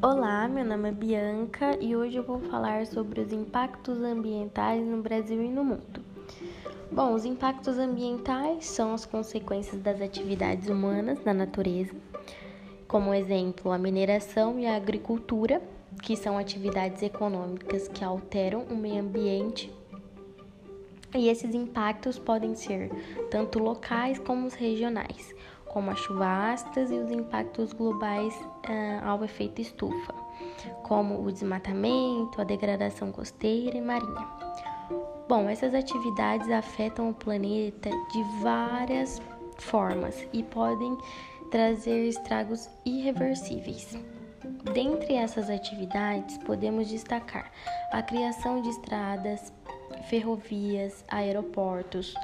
Olá, meu nome é Bianca e hoje eu vou falar sobre os impactos ambientais no Brasil e no mundo. Bom, os impactos ambientais são as consequências das atividades humanas na natureza, como exemplo, a mineração e a agricultura, que são atividades econômicas que alteram o meio ambiente. E esses impactos podem ser tanto locais como regionais como as chuvas ácidas e os impactos globais uh, ao efeito estufa, como o desmatamento, a degradação costeira e marinha. Bom, essas atividades afetam o planeta de várias formas e podem trazer estragos irreversíveis. Dentre essas atividades, podemos destacar a criação de estradas, ferrovias, aeroportos,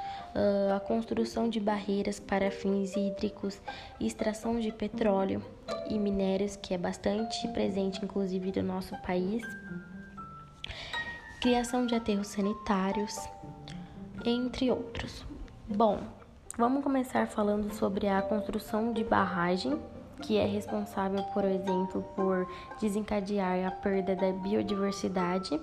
a construção de barreiras para fins hídricos, extração de petróleo e minérios, que é bastante presente inclusive no nosso país, criação de aterros sanitários, entre outros. Bom, vamos começar falando sobre a construção de barragem, que é responsável, por exemplo, por desencadear a perda da biodiversidade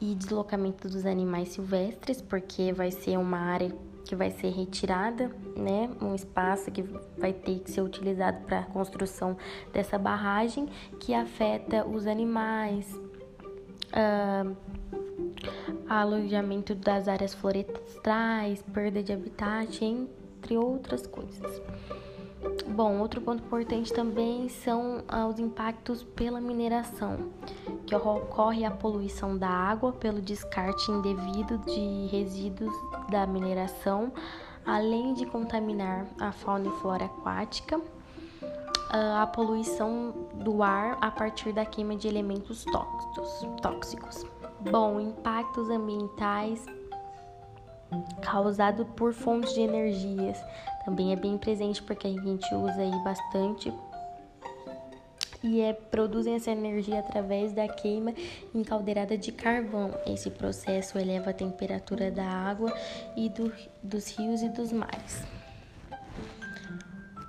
e deslocamento dos animais silvestres, porque vai ser uma área que vai ser retirada, né? Um espaço que vai ter que ser utilizado para a construção dessa barragem, que afeta os animais, uh, alojamento das áreas florestais, perda de habitat, entre outras coisas. Bom, outro ponto importante também são ah, os impactos pela mineração, que ocorre a poluição da água pelo descarte indevido de resíduos da mineração, além de contaminar a fauna e flora aquática, ah, a poluição do ar a partir da queima de elementos tóxicos. Bom, impactos ambientais causado por fontes de energias. Também é bem presente porque a gente usa aí bastante e é, produzem essa energia através da queima em caldeirada de carvão. Esse processo eleva a temperatura da água e do, dos rios e dos mares.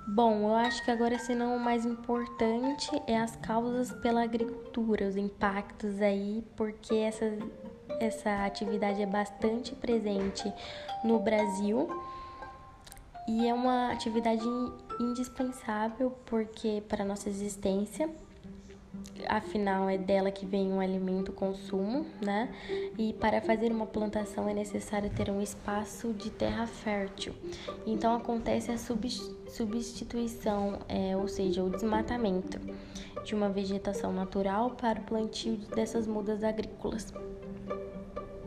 Bom, eu acho que agora, se não o mais importante, é as causas pela agricultura, os impactos aí, porque essa, essa atividade é bastante presente no Brasil e é uma atividade indispensável porque para nossa existência afinal é dela que vem o alimento consumo, né? E para fazer uma plantação é necessário ter um espaço de terra fértil. Então acontece a substituição, é, ou seja, o desmatamento de uma vegetação natural para o plantio dessas mudas agrícolas.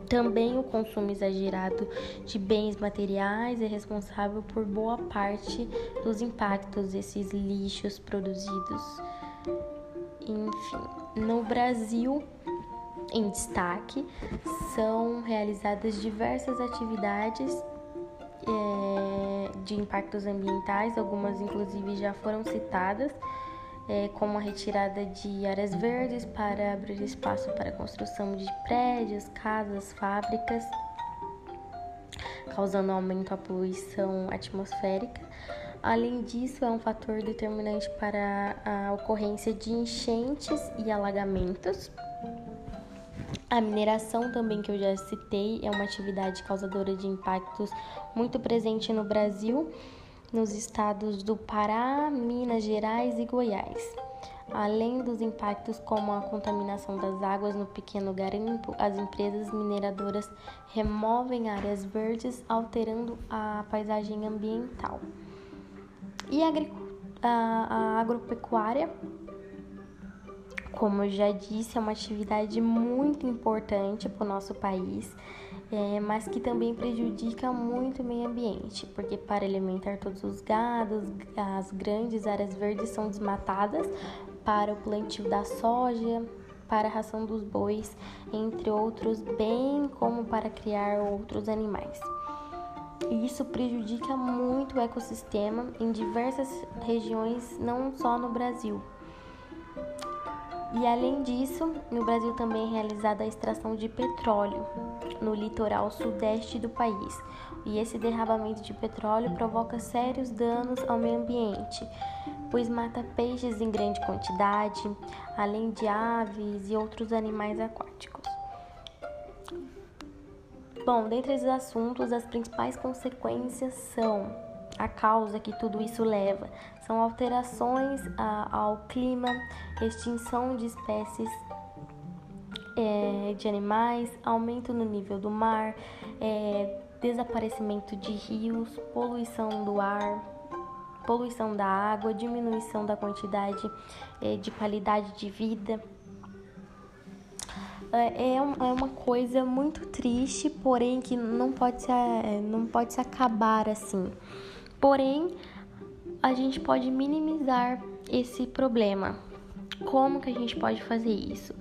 Também o consumo exagerado de bens materiais é responsável por boa parte dos impactos desses lixos produzidos. Enfim, no Brasil, em destaque, são realizadas diversas atividades é, de impactos ambientais, algumas inclusive já foram citadas é, como a retirada de áreas verdes para abrir espaço para a construção de prédios, casas, fábricas, causando aumento da poluição atmosférica. Além disso, é um fator determinante para a ocorrência de enchentes e alagamentos. A mineração, também que eu já citei, é uma atividade causadora de impactos muito presente no Brasil nos estados do Pará, Minas Gerais e Goiás. Além dos impactos como a contaminação das águas no pequeno garimpo, as empresas mineradoras removem áreas verdes, alterando a paisagem ambiental. E a, a, a agropecuária, como eu já disse, é uma atividade muito importante para o nosso país é, mas que também prejudica muito o meio ambiente, porque para alimentar todos os gados, as grandes áreas verdes são desmatadas para o plantio da soja, para a ração dos bois, entre outros, bem como para criar outros animais. Isso prejudica muito o ecossistema em diversas regiões, não só no Brasil. E além disso, no Brasil também é realizada a extração de petróleo no litoral sudeste do país. E esse derramamento de petróleo provoca sérios danos ao meio ambiente. pois mata peixes em grande quantidade, além de aves e outros animais aquáticos. Bom, dentre esses assuntos, as principais consequências são a causa que tudo isso leva são alterações ao clima, extinção de espécies é, de animais, aumento no nível do mar, é, desaparecimento de rios, poluição do ar, poluição da água, diminuição da quantidade é, de qualidade de vida. É, é, é uma coisa muito triste, porém que não pode se, não pode se acabar assim. Porém, a gente pode minimizar esse problema. Como que a gente pode fazer isso?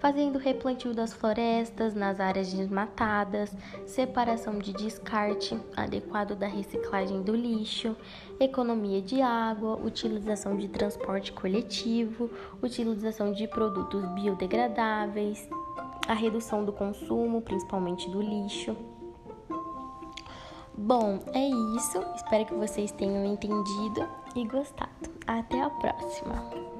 Fazendo replantio das florestas nas áreas desmatadas, separação de descarte adequado da reciclagem do lixo, economia de água, utilização de transporte coletivo, utilização de produtos biodegradáveis, a redução do consumo, principalmente do lixo. Bom, é isso. Espero que vocês tenham entendido e gostado. Até a próxima!